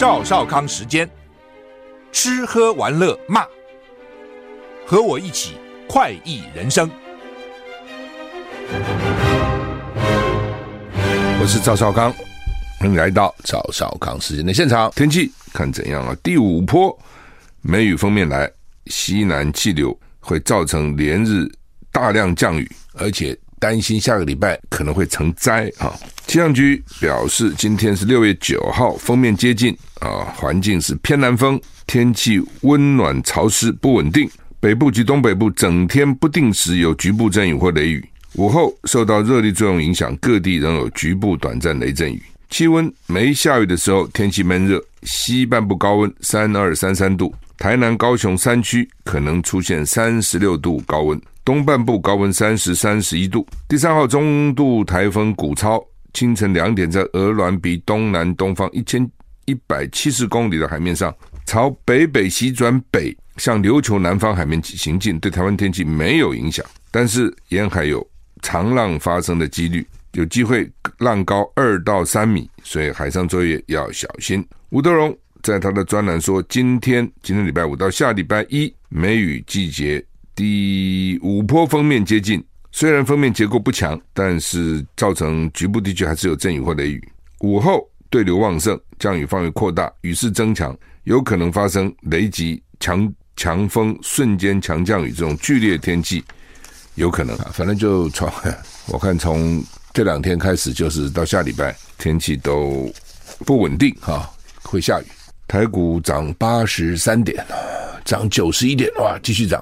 赵少康时间，吃喝玩乐骂，和我一起快意人生。我是赵少康，欢迎来到赵少康时间的现场。天气看怎样啊？第五波梅雨锋面来，西南气流会造成连日大量降雨，而且担心下个礼拜可能会成灾啊。气象局表示，今天是六月九号，封面接近啊，环境是偏南风，天气温暖潮湿不稳定，北部及东北部整天不定时有局部阵雨或雷雨。午后受到热力作用影响，各地仍有局部短暂雷阵雨。气温没下雨的时候，天气闷热，西半部高温三二三三度，台南、高雄山区可能出现三十六度高温，东半部高温三十三十一度。第三号中度台风古超。清晨两点，在鹅銮鼻东南东方一千一百七十公里的海面上，朝北北西转北，向琉球南方海面行进，对台湾天气没有影响。但是沿海有长浪发生的几率，有机会浪高二到三米，所以海上作业要小心。吴德荣在他的专栏说，今天今天礼拜五到下礼拜一，梅雨季节第五波封面接近。虽然封面结构不强，但是造成局部地区还是有阵雨或雷雨。午后对流旺盛，降雨范围扩大，雨势增强，有可能发生雷击、强强风、瞬间强降雨这种剧烈天气，有可能啊。反正就从我看从这两天开始，就是到下礼拜天气都不稳定哈，会下雨。台股涨八十三点，涨九十一点，哇，继续涨。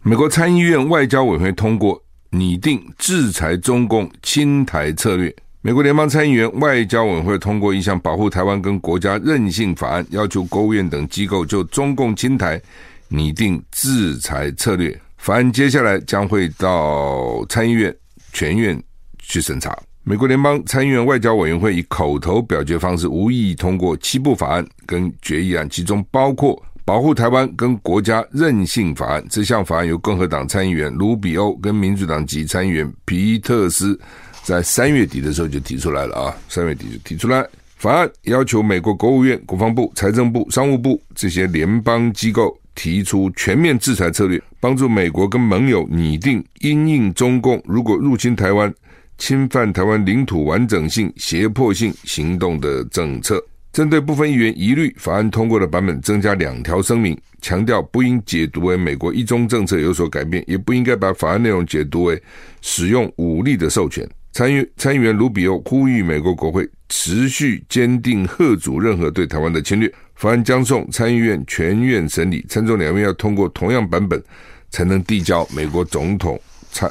美国参议院外交委员会通过。拟定制裁中共亲台策略。美国联邦参议员外交委员会通过一项保护台湾跟国家韧性法案，要求国务院等机构就中共亲台拟定制裁策略。法案接下来将会到参议院全院去审查。美国联邦参议院外交委员会以口头表决方式无异议通过七部法案跟决议案，其中包括。保护台湾跟国家韧性法案，这项法案由共和党参议员卢比欧跟民主党籍参议员皮特斯在三月底的时候就提出来了啊，三月底就提出来。法案要求美国国务院、国防部、财政部、商务部这些联邦机构提出全面制裁策略，帮助美国跟盟友拟定因应中共如果入侵台湾、侵犯台湾领土完整性、胁迫性行动的政策。针对部分议员疑虑，法案通过的版本增加两条声明，强调不应解读为美国一中政策有所改变，也不应该把法案内容解读为使用武力的授权。参议参议员卢比欧呼吁美国国会持续坚定贺阻任何对台湾的侵略。法案将送参议院全院审理，参众两院要通过同样版本才能递交美国总统参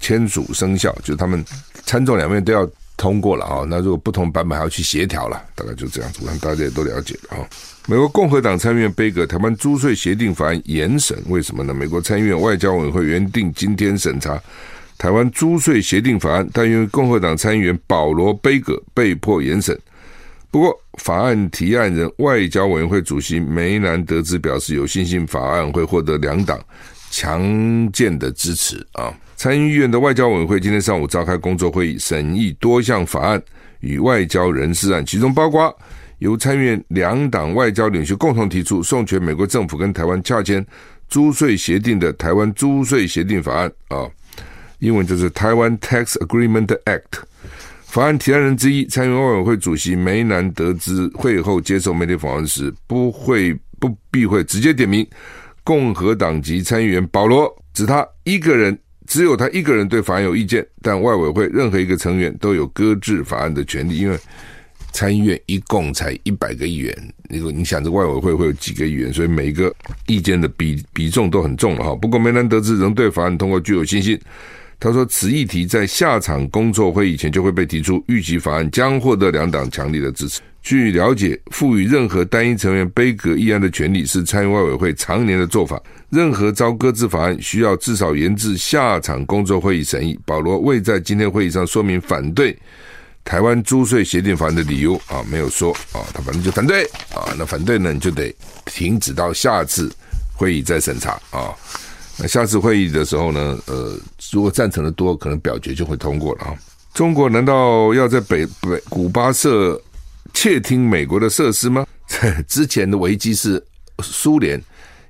签署生效，就是他们参众两院都要。通过了啊，那如果不同版本还要去协调了，大概就这样子，我看大家也都了解了啊。美国共和党参议院杯葛台湾租税协定法案延审，为什么呢？美国参议院外交委员会原定今天审查台湾租税协定法案，但因为共和党参议员保罗杯葛，被迫延审。不过，法案提案人外交委员会主席梅南德兹表示有信心法案会获得两党强健的支持啊。参议院的外交委员会今天上午召开工作会议，审议多项法案与外交人事案，其中包括由参议院两党外交领袖共同提出授权美国政府跟台湾洽签租税协定的台湾租税协定法案啊，英文就是台湾 Tax Agreement Act。法案提案人之一，参议院委员会主席梅南得知会后接受媒体访问时，不会不避讳直接点名共和党籍参议员保罗，指他一个人。只有他一个人对法案有意见，但外委会任何一个成员都有搁置法案的权利，因为参议院一共才一百个议员，你你想这外委会会有几个议员，所以每一个意见的比比重都很重了哈。不过梅兰德兹仍对法案通过具有信心，他说此议题在下场工作会议前就会被提出，预计法案将获得两党强力的支持。据了解，赋予任何单一成员杯葛议案的权利是参议外委会常年的做法。任何遭搁置法案需要至少延至下场工作会议审议。保罗未在今天会议上说明反对台湾租税协定法案的理由啊，没有说啊，他反正就反对啊。那反对呢，你就得停止到下次会议再审查啊。那下次会议的时候呢，呃，如果赞成的多，可能表决就会通过了啊。中国难道要在北北古巴设？窃听美国的设施吗？之前的危机是苏联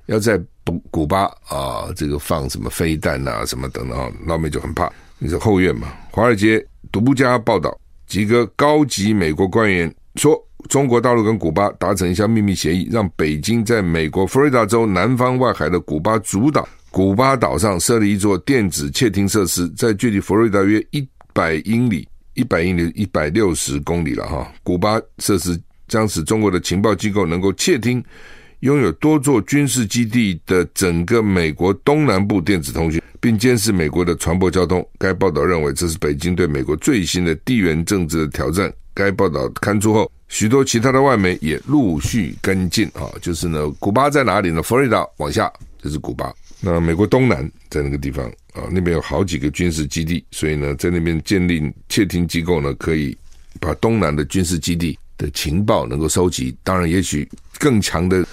要在古古巴啊，这个放什么飞弹啊，什么等等，老美就很怕。你是后院嘛？华尔街独家报道，几个高级美国官员说，中国大陆跟古巴达成一项秘密协议，让北京在美国佛罗里达州南方外海的古巴主岛古巴岛上设立一座电子窃听设施，在距离佛罗里达约一百英里、一百英里、一百六十公里了哈。古巴设施将使中国的情报机构能够窃听拥有多座军事基地的整个美国东南部电子通讯。并监视美国的船舶交通。该报道认为，这是北京对美国最新的地缘政治的挑战。该报道刊出后，许多其他的外媒也陆续跟进。啊，就是呢，古巴在哪里呢？佛罗里达往下就是古巴。那美国东南在那个地方啊，那边有好几个军事基地，所以呢，在那边建立窃听机构呢，可以把东南的军事基地的情报能够收集。当然，也许更强的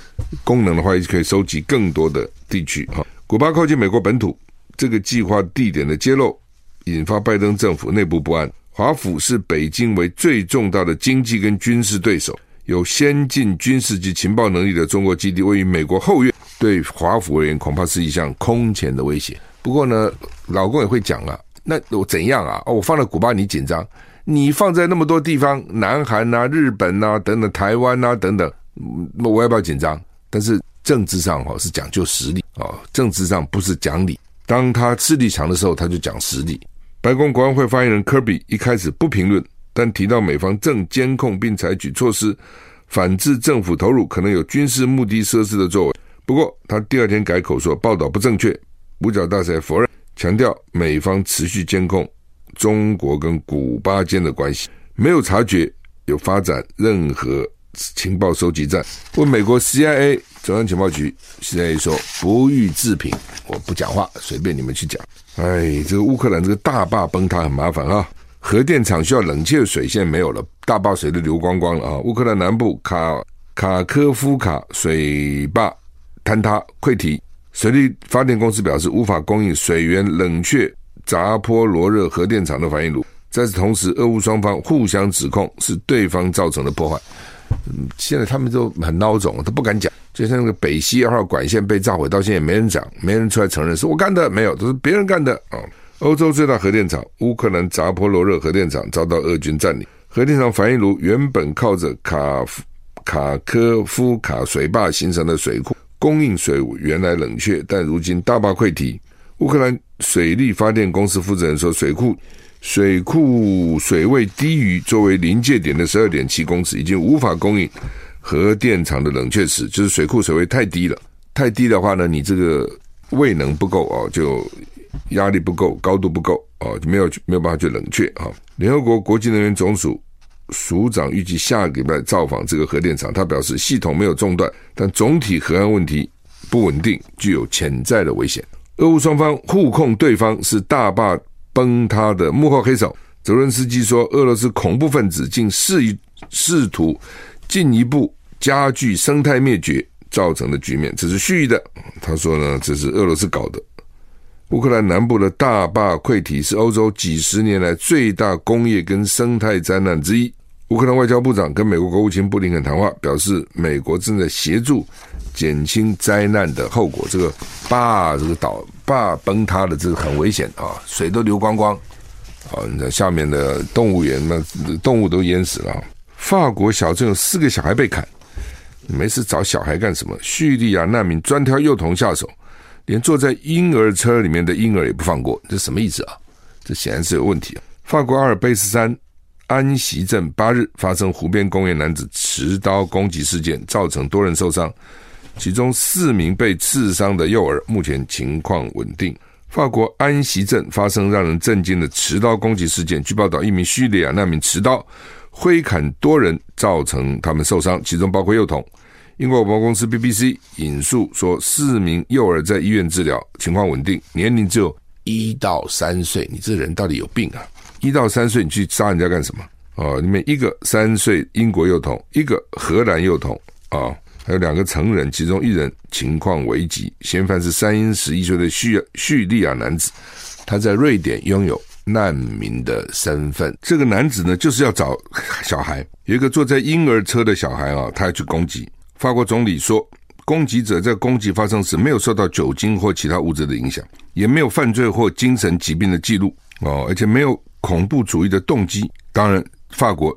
功能的话，也可以收集更多的地区。哈，古巴靠近美国本土。这个计划地点的揭露，引发拜登政府内部不安。华府是北京为最重大的经济跟军事对手，有先进军事及情报能力的中国基地位于美国后院，对华府而言恐怕是一项空前的威胁。不过呢，老公也会讲啊，那我怎样啊？哦，我放在古巴你紧张，你放在那么多地方，南韩啊、日本啊等等，台湾啊等等，我要不要紧张？但是政治上哈是讲究实力啊，政治上不是讲理。当他势力强的时候，他就讲实力。白宫国安会发言人科比一开始不评论，但提到美方正监控并采取措施，反制政府投入可能有军事目的设施的作为。不过，他第二天改口说报道不正确。五角大婶否认，强调美方持续监控中国跟古巴间的关系，没有察觉有发展任何情报收集站。问美国 CIA。中央情报局，CIA 说不予置评，我不讲话，随便你们去讲。哎，这个乌克兰这个大坝崩塌很麻烦啊，核电厂需要冷却水现在没有了，大坝水都流光光了啊。乌克兰南部卡卡科夫卡水坝坍塌溃堤，水利发电公司表示无法供应水源冷却扎波罗热核电厂的反应炉。在此同时，俄乌双方互相指控是对方造成的破坏。嗯，现在他们都很孬种，都不敢讲。就像那个北溪二号管线被炸毁，到现在也没人讲，没人出来承认是我干的，没有，都是别人干的啊。欧洲最大核电厂乌克兰扎波罗热核电厂遭到俄军占领，核电厂反应炉原本靠着卡夫卡科夫卡水坝形成的水库供应水源来冷却，但如今大坝溃堤，乌克兰水利发电公司负责人说，水库水库水位低于作为临界点的十二点七公尺，已经无法供应。核电厂的冷却池就是水库水位太低了，太低的话呢，你这个位能不够哦，就压力不够，高度不够哦，就没有没有办法去冷却啊。联合国国际能源总署署长预计下个礼拜造访这个核电厂，他表示系统没有中断，但总体核安问题不稳定，具有潜在的危险。俄乌双方互控对方是大坝崩塌的幕后黑手，泽伦斯基说，俄罗斯恐怖分子竟试一试图进一步。加剧生态灭绝造成的局面，这是蓄意的。他说呢，这是俄罗斯搞的。乌克兰南部的大坝溃堤是欧洲几十年来最大工业跟生态灾难之一。乌克兰外交部长跟美国国务卿布林肯谈话，表示美国正在协助减轻灾难的后果。这个坝这个岛坝崩塌的，这个很危险啊，水都流光光啊！你看下面的动物园，那动物都淹死了。法国小镇有四个小孩被砍。没事找小孩干什么？叙利亚难民专挑幼童下手，连坐在婴儿车里面的婴儿也不放过，这什么意思啊？这显然是有问题啊！法国阿尔卑斯山安息镇八日发生湖边公园男子持刀攻击事件，造成多人受伤，其中四名被刺伤的幼儿目前情况稳定。法国安息镇发生让人震惊的持刀攻击事件，据报道，一名叙利亚难民持刀。挥砍多人，造成他们受伤，其中包括幼童。英国广播公司 BBC 引述说，四名幼儿在医院治疗，情况稳定，年龄只有一到三岁。你这人到底有病啊！一到三岁，你去杀人家干什么？哦，里面一个三岁英国幼童，一个荷兰幼童，啊、还有两个成人，其中一人情况危急。嫌犯是三英十一岁的叙叙利亚男子，他在瑞典拥有难民的身份。这个男子呢，就是要找小孩。有一个坐在婴儿车的小孩啊，他要去攻击。法国总理说，攻击者在攻击发生时没有受到酒精或其他物质的影响，也没有犯罪或精神疾病的记录哦，而且没有恐怖主义的动机。当然，法国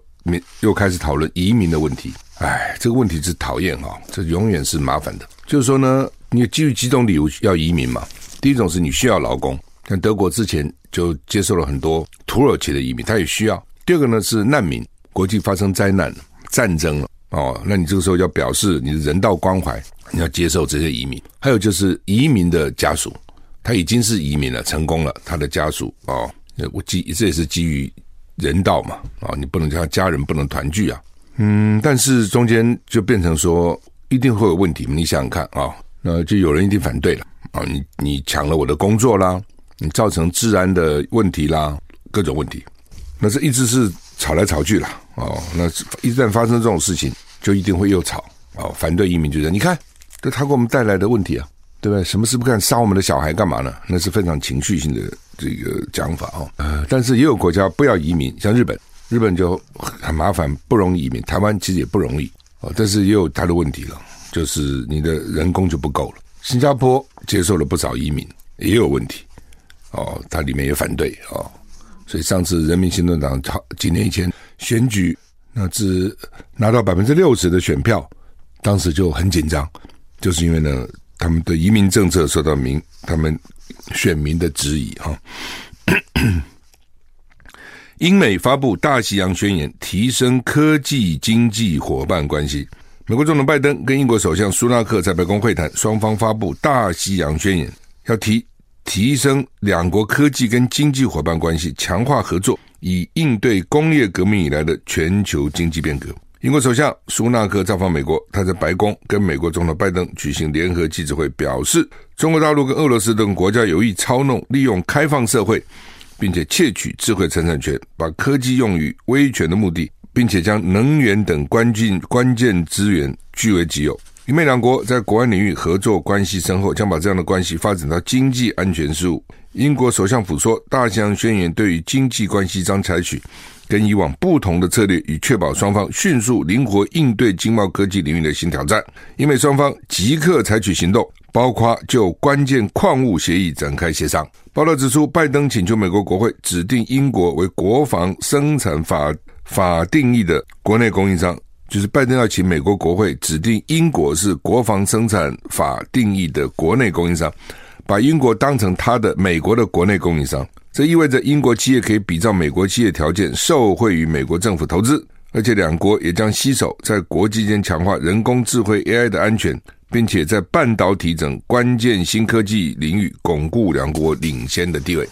又开始讨论移民的问题。哎，这个问题是讨厌哈，这永远是麻烦的。就是说呢，你基于几种理由要移民嘛。第一种是你需要劳工，像德国之前就接受了很多土耳其的移民，他也需要。第二个呢是难民，国际发生灾难、战争了哦，那你这个时候要表示你的人道关怀，你要接受这些移民。还有就是移民的家属，他已经是移民了，成功了，他的家属哦，我基这也是基于人道嘛啊、你不能叫他家人不能团聚啊，嗯，但是中间就变成说一定会有问题，你想想看啊、那就有人一定反对了。啊，你你抢了我的工作啦，你造成治安的问题啦，各种问题，那这一直是吵来吵去了。哦，那一旦发生这种事情，就一定会又吵哦。反对移民就是，你看，这他给我们带来的问题啊，对不对？什么事不干，杀我们的小孩干嘛呢？那是非常情绪性的这个讲法哦。呃，但是也有国家不要移民，像日本，日本就很麻烦，不容易移民。台湾其实也不容易哦，但是也有他的问题了，就是你的人工就不够了。新加坡接受了不少移民，也有问题哦，它里面也反对哦，所以上次人民行动党好几年以前选举，那只拿到百分之六十的选票，当时就很紧张，就是因为呢，他们的移民政策受到民他们选民的质疑哈。英美发布大西洋宣言，提升科技经济伙伴关系。美国总统拜登跟英国首相苏纳克在白宫会谈，双方发布大西洋宣言，要提提升两国科技跟经济伙伴关系，强化合作，以应对工业革命以来的全球经济变革。英国首相苏纳克造访美国，他在白宫跟美国总统拜登举行联合记者会，表示中国大陆跟俄罗斯等国家有意操弄、利用开放社会，并且窃取智慧财产权，把科技用于威权的目的。并且将能源等关键关键资源据为己有。英美两国在国安领域合作关系深厚，将把这样的关系发展到经济安全事务。英国首相府说，大西洋宣言对于经济关系将采取跟以往不同的策略，以确保双方迅速灵活应对经贸科技领域的新挑战。英美双方即刻采取行动，包括就关键矿物协议展开协商。报道指出，拜登请求美国国会指定英国为国防生产法。法定义的国内供应商，就是拜登要请美国国会指定英国是国防生产法定义的国内供应商，把英国当成他的美国的国内供应商。这意味着英国企业可以比照美国企业条件，受惠于美国政府投资，而且两国也将携手在国际间强化人工智慧 AI 的安全，并且在半导体等关键新科技领域巩固两国领先的地位。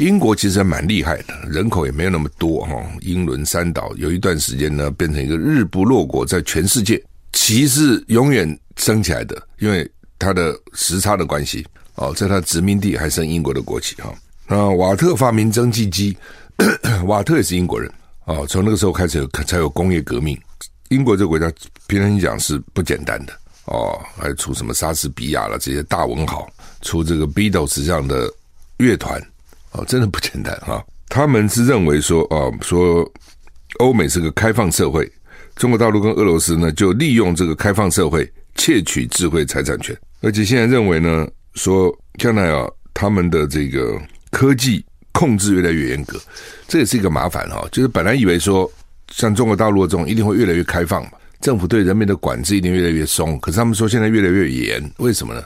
英国其实还蛮厉害的，人口也没有那么多哈。英伦三岛有一段时间呢，变成一个日不落国，在全世界旗是永远升起来的，因为它的时差的关系哦，在它殖民地还升英国的国旗哈。那瓦特发明蒸汽机，瓦特也是英国人哦。从那个时候开始才有工业革命。英国这个国家平常讲是不简单的哦，还出什么莎士比亚了这些大文豪，出这个 Beatles 这样的乐团。哦，真的不简单哈！他们是认为说，哦，说欧美是个开放社会，中国大陆跟俄罗斯呢，就利用这个开放社会窃取智慧财产权，而且现在认为呢，说将来啊，他们的这个科技控制越来越严格，这也是一个麻烦哈。就是本来以为说，像中国大陆这种一定会越来越开放嘛，政府对人民的管制一定越来越松，可是他们说现在越来越严，为什么呢？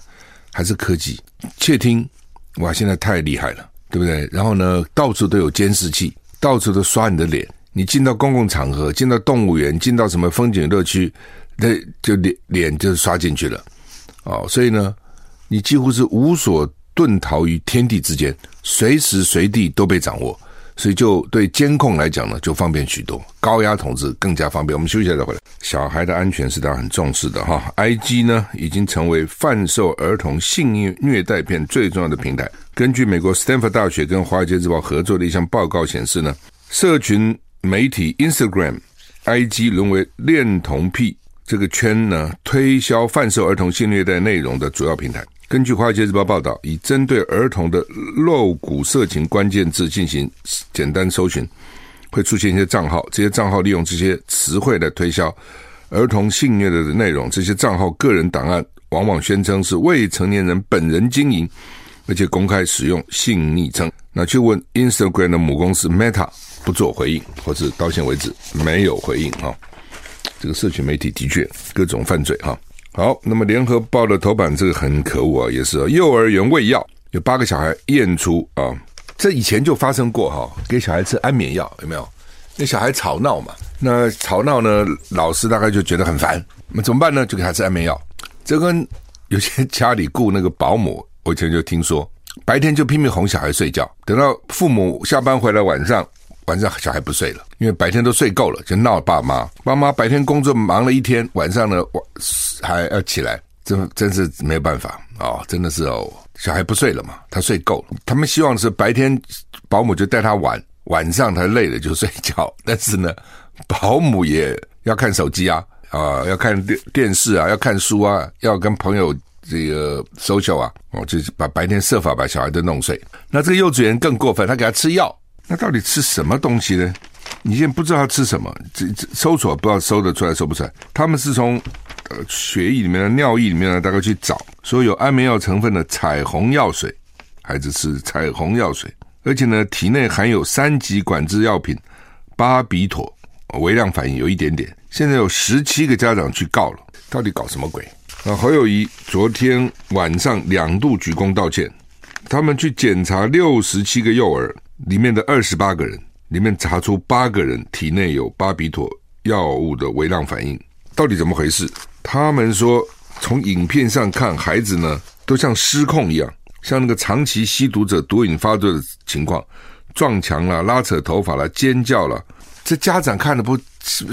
还是科技窃听，哇，现在太厉害了。对不对？然后呢，到处都有监视器，到处都刷你的脸。你进到公共场合，进到动物园，进到什么风景乐区，那就脸脸就刷进去了。哦，所以呢，你几乎是无所遁逃于天地之间，随时随地都被掌握。所以，就对监控来讲呢，就方便许多，高压统治更加方便。我们休息一下再回来。小孩的安全是大家很重视的哈。IG 呢，已经成为贩售儿童性虐虐待片最重要的平台。根据美国斯坦福大学跟华尔街日报合作的一项报告显示呢，社群媒体 Instagram、IG 沦为恋童癖这个圈呢推销贩售儿童性虐待内容的主要平台。根据《华尔街日报》报道，以针对儿童的露骨色情关键字进行简单搜寻，会出现一些账号，这些账号利用这些词汇来推销儿童性虐的内容。这些账号个人档案往往宣称是未成年人本人经营，而且公开使用性昵称。那去问 Instagram 的母公司 Meta 不做回应，或是到现为止没有回应哈。这个社群媒体的确各种犯罪哈。好，那么联合报的头版这个很可恶啊，也是幼儿园喂药，有八个小孩验出啊，这以前就发生过哈，给小孩吃安眠药有没有？那小孩吵闹嘛，那吵闹呢，老师大概就觉得很烦，那怎么办呢？就给他吃安眠药。这跟有些家里雇那个保姆，我以前就听说，白天就拼命哄小孩睡觉，等到父母下班回来晚上。晚上小孩不睡了，因为白天都睡够了，就闹爸妈。爸妈白天工作忙了一天，晚上呢还要起来，真真是没有办法哦，真的是哦，小孩不睡了嘛，他睡够了。他们希望是白天保姆就带他玩，晚上他累了就睡觉。但是呢，保姆也要看手机啊，啊，要看电电视啊，要看书啊，要跟朋友这个 social 啊，哦，就把白天设法把小孩都弄睡。那这个幼稚园更过分，他给他吃药。那到底吃什么东西呢？你现在不知道他吃什么，这这搜索不知道搜得出来搜不出来。他们是从呃血液里面的尿液里面呢，大概去找，说有安眠药成分的彩虹药水，孩子吃彩虹药水，而且呢体内含有三级管制药品巴比妥，微量反应有一点点。现在有十七个家长去告了，到底搞什么鬼？啊，侯友谊昨天晚上两度鞠躬道歉，他们去检查六十七个幼儿。里面的二十八个人，里面查出八个人体内有巴比妥药物的微量反应，到底怎么回事？他们说，从影片上看，孩子呢都像失控一样，像那个长期吸毒者毒瘾发作的情况，撞墙了、拉扯头发了、尖叫了。这家长看了不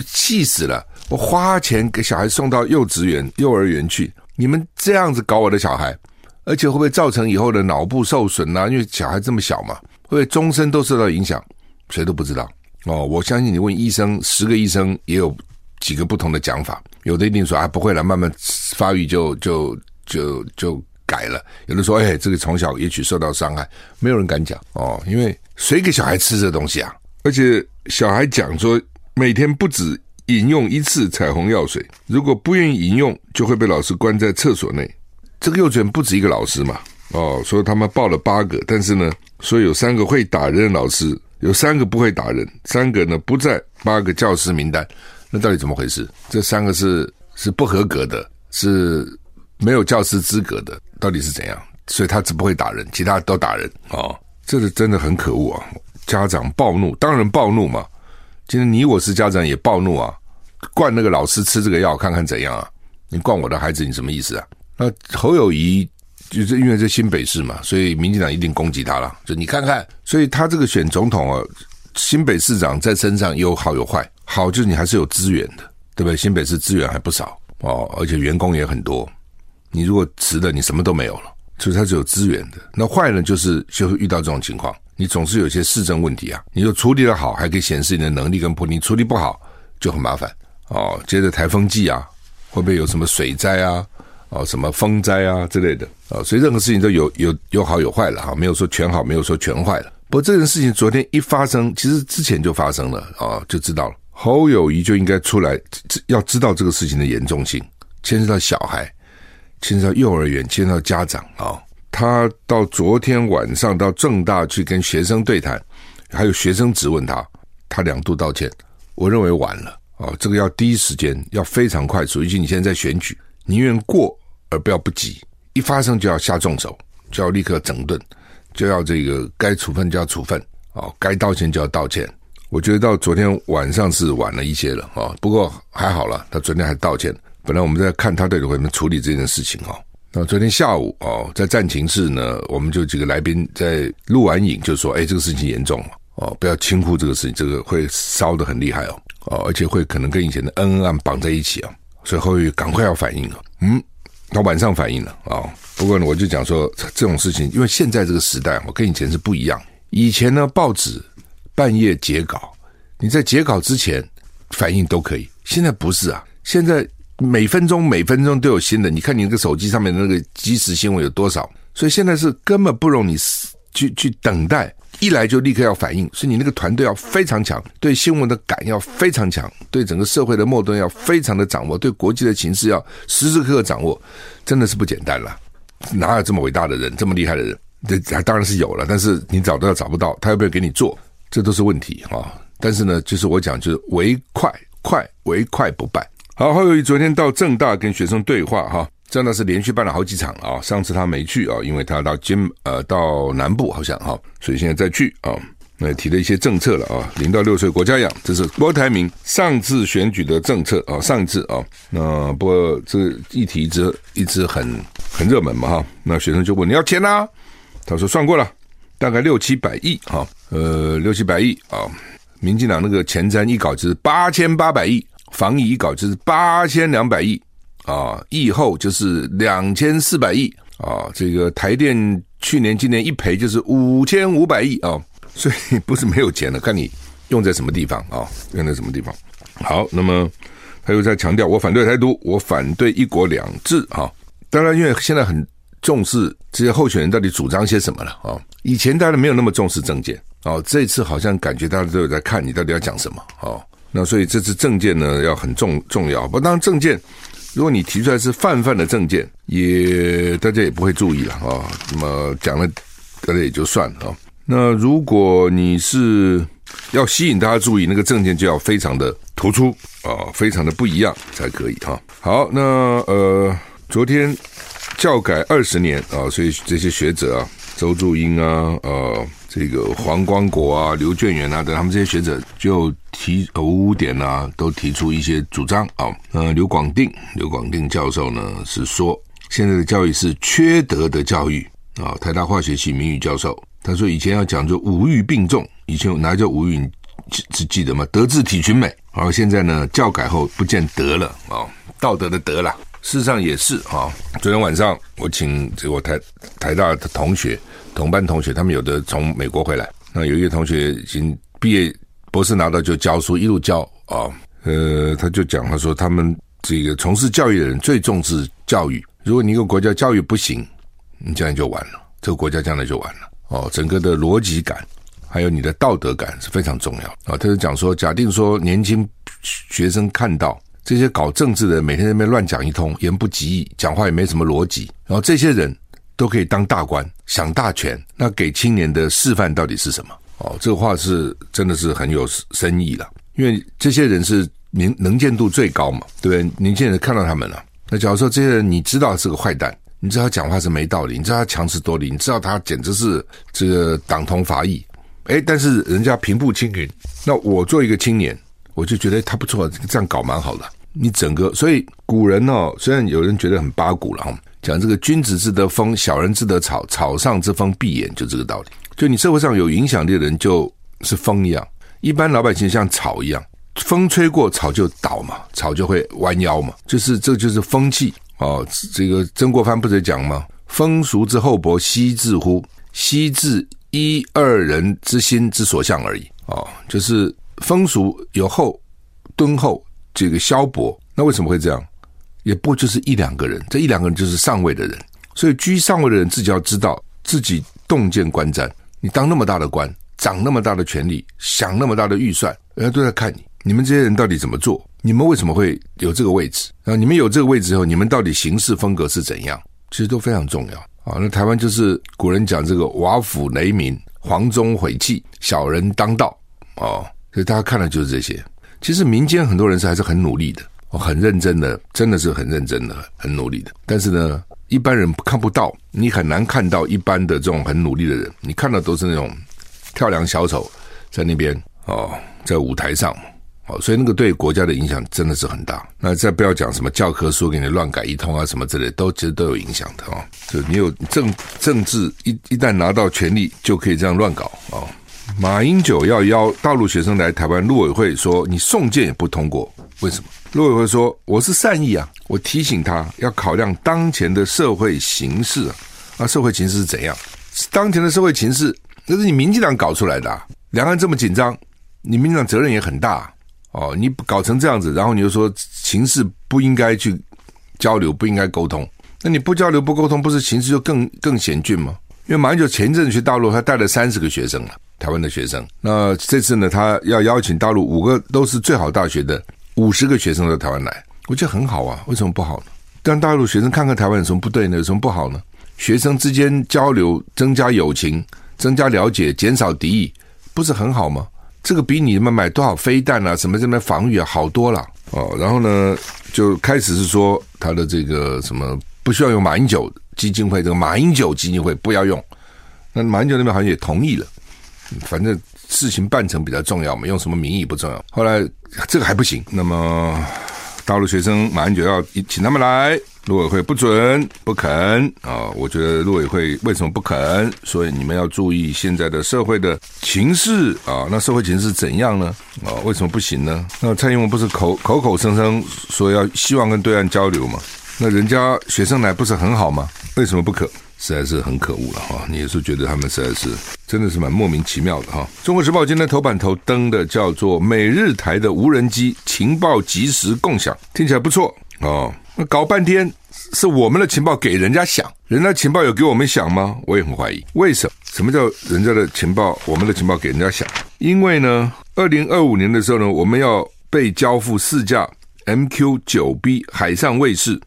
气死了？我花钱给小孩送到幼稚园、幼儿园去，你们这样子搞我的小孩，而且会不会造成以后的脑部受损呢？因为小孩这么小嘛。会终身都受到影响，谁都不知道哦。我相信你问医生，十个医生也有几个不同的讲法。有的一定说啊，不会了，慢慢发育就就就就改了。有的说，哎，这个从小也许受到伤害，没有人敢讲哦。因为谁给小孩吃这东西啊？而且小孩讲说，每天不止饮用一次彩虹药水，如果不愿意饮用，就会被老师关在厕所内。这个幼稚园不止一个老师嘛。哦，所以他们报了八个，但是呢，说有三个会打人的老师，有三个不会打人，三个呢不在八个教师名单，那到底怎么回事？这三个是是不合格的，是没有教师资格的，到底是怎样？所以他只不会打人，其他都打人哦，这是真的很可恶啊！家长暴怒，当然暴怒嘛。今天你我是家长也暴怒啊，灌那个老师吃这个药，看看怎样啊？你灌我的孩子，你什么意思啊？那侯友宜。就是因为在新北市嘛，所以民进党一定攻击他了。就你看看，所以他这个选总统啊，新北市长在身上有好有坏。好就是你还是有资源的，对不对？新北市资源还不少哦，而且员工也很多。你如果辞了，你什么都没有了。所以他是有资源的。那坏呢，就是就会遇到这种情况，你总是有些市政问题啊。你就处理得好，还可以显示你的能力跟魄力；处理不好，就很麻烦哦。接着台风季啊，会不会有什么水灾啊？哦，什么风灾啊之类的啊，所以任何事情都有有有好有坏了哈，没有说全好，没有说全坏了。不过这件事情昨天一发生，其实之前就发生了啊，就知道了。侯友谊就应该出来，要知道这个事情的严重性，牵涉到小孩，牵涉到幼儿园，牵涉到家长啊。他到昨天晚上到正大去跟学生对谈，还有学生质问他，他两度道歉。我认为晚了啊，这个要第一时间，要非常快速，尤其你现在在选举，宁愿过。而不要不急，一发生就要下重手，就要立刻整顿，就要这个该处分就要处分，哦，该道歉就要道歉。我觉得到昨天晚上是晚了一些了，哦，不过还好了，他昨天还道歉。本来我们在看他到底会怎么处理这件事情，哦，那昨天下午哦，在战情室呢，我们就几个来宾在录完影就说，哎，这个事情严重了，哦，不要轻忽这个事情，这个会烧得很厉害哦，哦，而且会可能跟以前的恩恩案绑在一起啊，所以后赶快要反应啊，嗯。他晚上反应了啊，不过呢，我就讲说这种事情，因为现在这个时代，我跟以前是不一样。以前呢，报纸半夜截稿，你在截稿之前反应都可以，现在不是啊。现在每分钟每分钟都有新的。你看你那个手机上面那个即时新闻有多少？所以现在是根本不容你去去等待，一来就立刻要反应。所以你那个团队要非常强，对新闻的感要非常强，对整个社会的末端要非常的掌握，对国际的形势要时时刻刻掌握，真的是不简单了。哪有这么伟大的人，这么厉害的人？这当然是有了，但是你找都要找不到，他要不要给你做，这都是问题啊。但是呢，就是我讲，就是唯快快唯快不败。好，侯友宜昨天到正大跟学生对话哈，真的是连续办了好几场啊。上次他没去啊，因为他到金呃到南部好像哈，所以现在再去啊。那提了一些政策了啊，零到六岁国家养，这是郭台铭上次选举的政策啊，上一次啊。那不过这个议题一直一直很很热门嘛哈。那学生就问你要钱啊？他说算过了，大概六七百亿哈，呃六七百亿啊。民进党那个前瞻一稿就是八千八百亿，防疫一稿就是八千两百亿啊，疫后就是两千四百亿啊。这个台电去年今年一赔就是五千五百亿啊。所以 不是没有钱了，看你用在什么地方啊？用在什么地方？好，那么他又在强调，我反对台独，我反对一国两制啊。当然，因为现在很重视这些候选人到底主张些什么了啊。以前大家没有那么重视政见。啊，这次好像感觉大家都有在看你到底要讲什么啊。那所以这次政见呢要很重重要。不，当然政见，如果你提出来是泛泛的政见，也大家也不会注意了啊、那么讲了，大家也就算了啊、那如果你是要吸引大家注意，那个政见就要非常的突出啊、非常的不一样才可以哈、好，那呃，昨天教改二十年啊、所以这些学者啊，周祝英啊，呃。这个黄光国啊、刘卷元啊等他们这些学者就提五五点啊，都提出一些主张啊。呃，刘广定，刘广定教授呢是说，现在的教育是缺德的教育啊。台大化学系名誉教授他说，以前要讲究五育并重，以前哪叫五育？你只记得吗？德智体群美。然后现在呢，教改后不见德了啊，道德的德了。事实上也是啊。昨天晚上我请这我台台大的同学。同班同学，他们有的从美国回来，那有一个同学已经毕业，博士拿到就教书，一路教啊。呃，他就讲，他说他们这个从事教育的人最重视教育。如果你一个国家教育不行，你将来就完了，这个国家将来就完了。哦，整个的逻辑感，还有你的道德感是非常重要啊。他就讲说，假定说年轻学生看到这些搞政治的每天在那边乱讲一通，言不及义，讲话也没什么逻辑，然后这些人。都可以当大官，享大权，那给青年的示范到底是什么？哦，这个话是真的是很有深意了，因为这些人是能能见度最高嘛，对不对？年轻人看到他们了。那假如说这些人你知道是个坏蛋，你知道他讲话是没道理，你知道他强词夺理，你知道他简直是这个党同伐异，诶，但是人家平步青云，那我做一个青年，我就觉得他不错，这样搞蛮好的。你整个，所以古人哦，虽然有人觉得很八股了哈。讲这个君子之德风，小人之德草，草上之风必偃，就这个道理。就你社会上有影响力的人，就是风一样；一般老百姓像草一样，风吹过草就倒嘛，草就会弯腰嘛。就是这就是风气哦。这个曾国藩不是讲吗？风俗之厚薄，悉自乎？悉自一二人之心之所向而已。哦，就是风俗有厚敦厚，这个削薄，那为什么会这样？也不就是一两个人，这一两个人就是上位的人，所以居上位的人自己要知道自己洞见观瞻。你当那么大的官，掌那么大的权力，想那么大的预算，人家都在看你。你们这些人到底怎么做？你们为什么会有这个位置？然后你们有这个位置以后，你们到底行事风格是怎样？其实都非常重要啊。那台湾就是古人讲这个瓦釜雷鸣，黄钟毁弃，小人当道啊。所以大家看的就是这些。其实民间很多人是还是很努力的。我很认真的，真的是很认真的，很努力的。但是呢，一般人看不到，你很难看到一般的这种很努力的人。你看到都是那种跳梁小丑在那边哦，在舞台上哦，所以那个对国家的影响真的是很大。那再不要讲什么教科书给你乱改一通啊，什么之类，都其实都有影响的哦。就你有政政治一一旦拿到权力，就可以这样乱搞哦。马英九要邀大陆学生来台湾，陆委会说你送件也不通过，为什么？陆委会说：“我是善意啊，我提醒他要考量当前的社会形势啊，啊，社会形势是怎样？当前的社会形势，那是你民进党搞出来的啊。两岸这么紧张，你民进党责任也很大哦。你搞成这样子，然后你又说形势不应该去交流，不应该沟通。那你不交流不沟通，不是形势就更更险峻吗？因为马英九前阵子去大陆，他带了三十个学生了，台湾的学生。那这次呢，他要邀请大陆五个都是最好大学的五十个学生到台湾来，我觉得很好啊。为什么不好呢？让大陆学生看看台湾有什么不对呢？有什么不好呢？学生之间交流，增加友情，增加了解，减少敌意，不是很好吗？这个比你们买多少飞弹啊，什么什么防御啊，好多了哦。然后呢，就开始是说他的这个什么不需要用马英九基金会，这个马英九基金会不要用。那马英九那边好像也同意了，反正事情办成比较重要嘛，用什么名义不重要。后来这个还不行，那么。大陆学生马英九要请他们来，陆委会不准不肯啊！我觉得陆委会为什么不肯？所以你们要注意现在的社会的情势啊！那社会情势怎样呢？啊，为什么不行呢？那蔡英文不是口口口声声说要希望跟对岸交流吗？那人家学生来不是很好吗？为什么不可？实在是很可恶了哈！你也是觉得他们实在是真的是蛮莫名其妙的哈。中国时报今天头版头登的叫做“美日台的无人机情报即时共享”，听起来不错哦。那搞半天是我们的情报给人家响，人家情报有给我们响吗？我也很怀疑。为什么？什么叫人家的情报？我们的情报给人家响？因为呢，二零二五年的时候呢，我们要被交付四架 MQ 九 B 海上卫士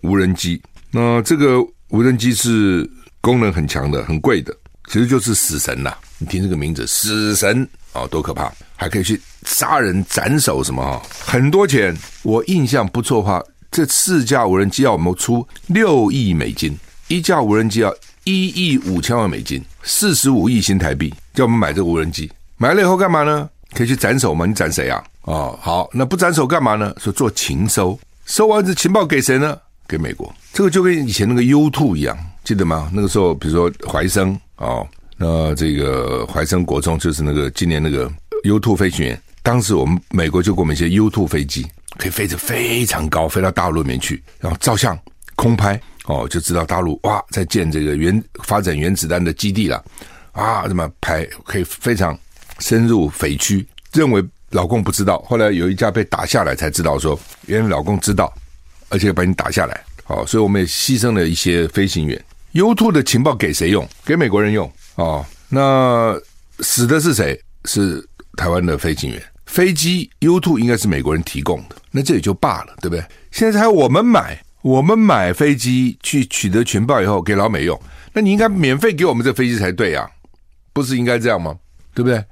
无人机。那这个。无人机是功能很强的，很贵的，其实就是死神呐！你听这个名字，死神啊，多可怕！还可以去杀人、斩首什么啊，很多钱。我印象不错的话，这四架无人机要我们出六亿美金，一架无人机要一亿五千万美金，四十五亿新台币，叫我们买这个无人机。买了以后干嘛呢？可以去斩首吗？你斩谁啊？哦，好，那不斩首干嘛呢？说做情收，收完这情报给谁呢？给美国，这个就跟以前那个 U two 一样，记得吗？那个时候，比如说怀生哦，那这个怀生国中就是那个今年那个 U two 飞行员，当时我们美国就给我们一些 U two 飞机，可以飞得非常高，飞到大陆里面去，然后照相、空拍哦，就知道大陆哇在建这个原发展原子弹的基地了啊，这么拍可以非常深入匪区，认为老共不知道，后来有一架被打下来才知道说，原来老共知道。而且把你打下来，好，所以我们也牺牲了一些飞行员。U two 的情报给谁用？给美国人用哦。那死的是谁？是台湾的飞行员。飞机 U two 应该是美国人提供的，那这也就罢了，对不对？现在还我们买，我们买飞机去取得情报以后给老美用，那你应该免费给我们这飞机才对呀，不是应该这样吗？对不对？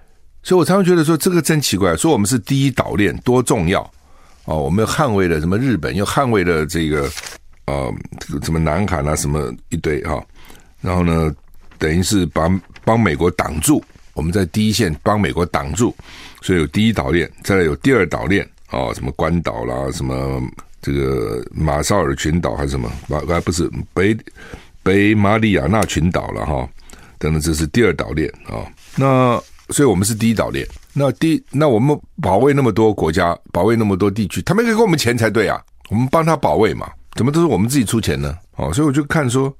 所以我常常觉得说这个真奇怪，说我们是第一岛链多重要。哦，我们又捍卫了什么日本，又捍卫了这个，呃，这个什么南韩啊，什么一堆哈、然后呢，等于是帮帮美国挡住，我们在第一线帮美国挡住，所以有第一岛链，再来有第二岛链，哦，什么关岛啦，什么这个马绍尔群岛还是什么，马不是北北马里亚纳群岛了哈、等等，这是第二岛链啊、那所以我们是第一岛链。那第那我们保卫那么多国家，保卫那么多地区，他们应该给我们钱才对啊！我们帮他保卫嘛，怎么都是我们自己出钱呢？哦，所以我就看说，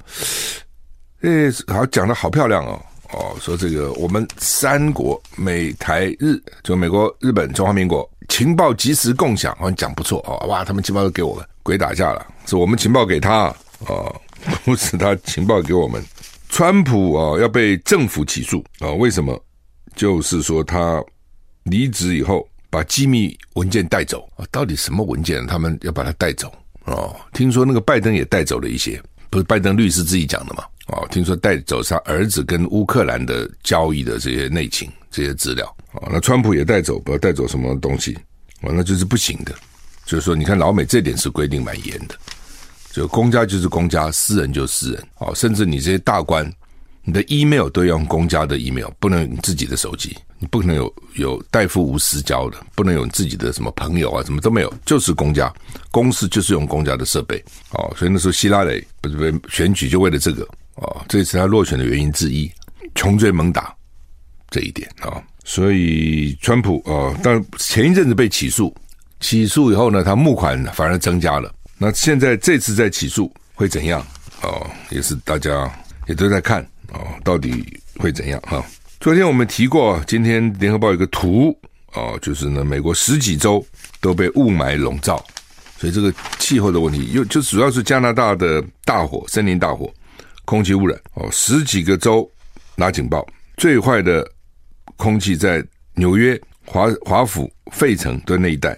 诶，好讲的好漂亮哦哦，说这个我们三国美台日，就美国、日本、中华民国情报及时共享，好像讲不错哦，哇，他们情报都给我们，鬼打架了，是我们情报给他哦，不是他情报给我们。川普啊要被政府起诉啊？为什么？就是说他。离职以后，把机密文件带走啊？到底什么文件？他们要把它带走哦。听说那个拜登也带走了一些，不是拜登律师自己讲的嘛？哦，听说带走他儿子跟乌克兰的交易的这些内情、这些资料啊。那川普也带走，不知道带走什么东西啊？那就是不行的。就是说，你看老美这点是规定蛮严的，就公家就是公家，私人就是私人哦。甚至你这些大官，你的 email 都要用公家的 email，不能用自己的手机。你不可能有有代付无私交的，不能有自己的什么朋友啊，什么都没有，就是公家公司就是用公家的设备哦。所以那时候希拉里不是被选举就为了这个哦，这也是他落选的原因之一，穷追猛打这一点啊、哦。所以川普、哦，但前一阵子被起诉，起诉以后呢，他募款反而增加了。那现在这次再起诉会怎样？哦，也是大家也都在看哦，到底会怎样哈？哦昨天我们提过，今天联合报有个图哦，就是呢，美国十几州都被雾霾笼罩，所以这个气候的问题，又就主要是加拿大的大火、森林大火、空气污染哦，十几个州拉警报，最坏的空气在纽约、华华府、费城的那一带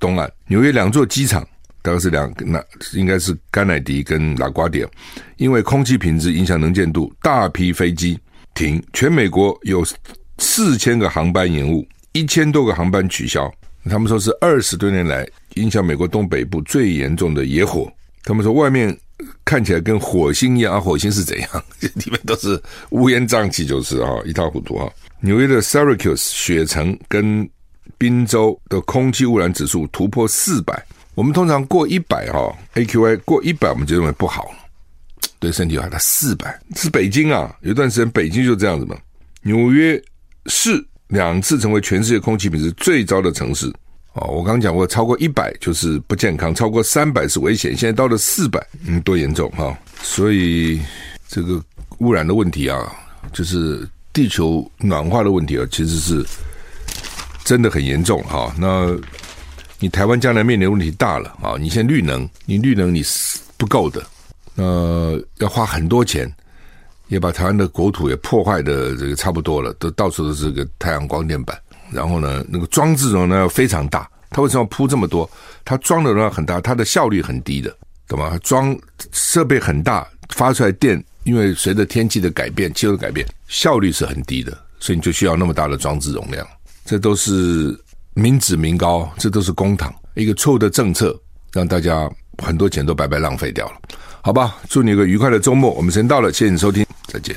东岸，纽约两座机场。大概是两，那应该是甘乃迪跟拉瓜迪，因为空气品质影响能见度，大批飞机停，全美国有四千个航班延误，一千多个航班取消。他们说是二十多年来影响美国东北部最严重的野火。他们说外面看起来跟火星一样啊，火星是怎样？里面都是乌烟瘴气，就是啊，一塌糊涂啊。纽约的 Syracuse 雪城跟宾州的空气污染指数突破四百。我们通常过一百哈，AQI 过一百，我们就认为不好，对身体有害。它四百是北京啊，有段时间北京就这样子嘛。纽约市两次成为全世界空气品质最糟的城市哦。我刚刚讲过，超过一百就是不健康，超过三百是危险。现在到了四百，嗯，多严重哈！所以这个污染的问题啊，就是地球暖化的问题啊，其实是真的很严重哈。那。你台湾将来面临问题大了啊！你现在绿能，你绿能你是不够的，呃，要花很多钱，也把台湾的国土也破坏的这个差不多了，都到处都是个太阳光电板。然后呢，那个装置容量非常大，它为什么要铺这么多？它装的容量很大，它的效率很低的，懂吗？装设备很大，发出来电，因为随着天气的改变、气候的改变，效率是很低的，所以你就需要那么大的装置容量，这都是。民脂民膏，这都是公帑，一个错误的政策，让大家很多钱都白白浪费掉了，好吧？祝你一个愉快的周末，我们先到了，谢谢你收听，再见。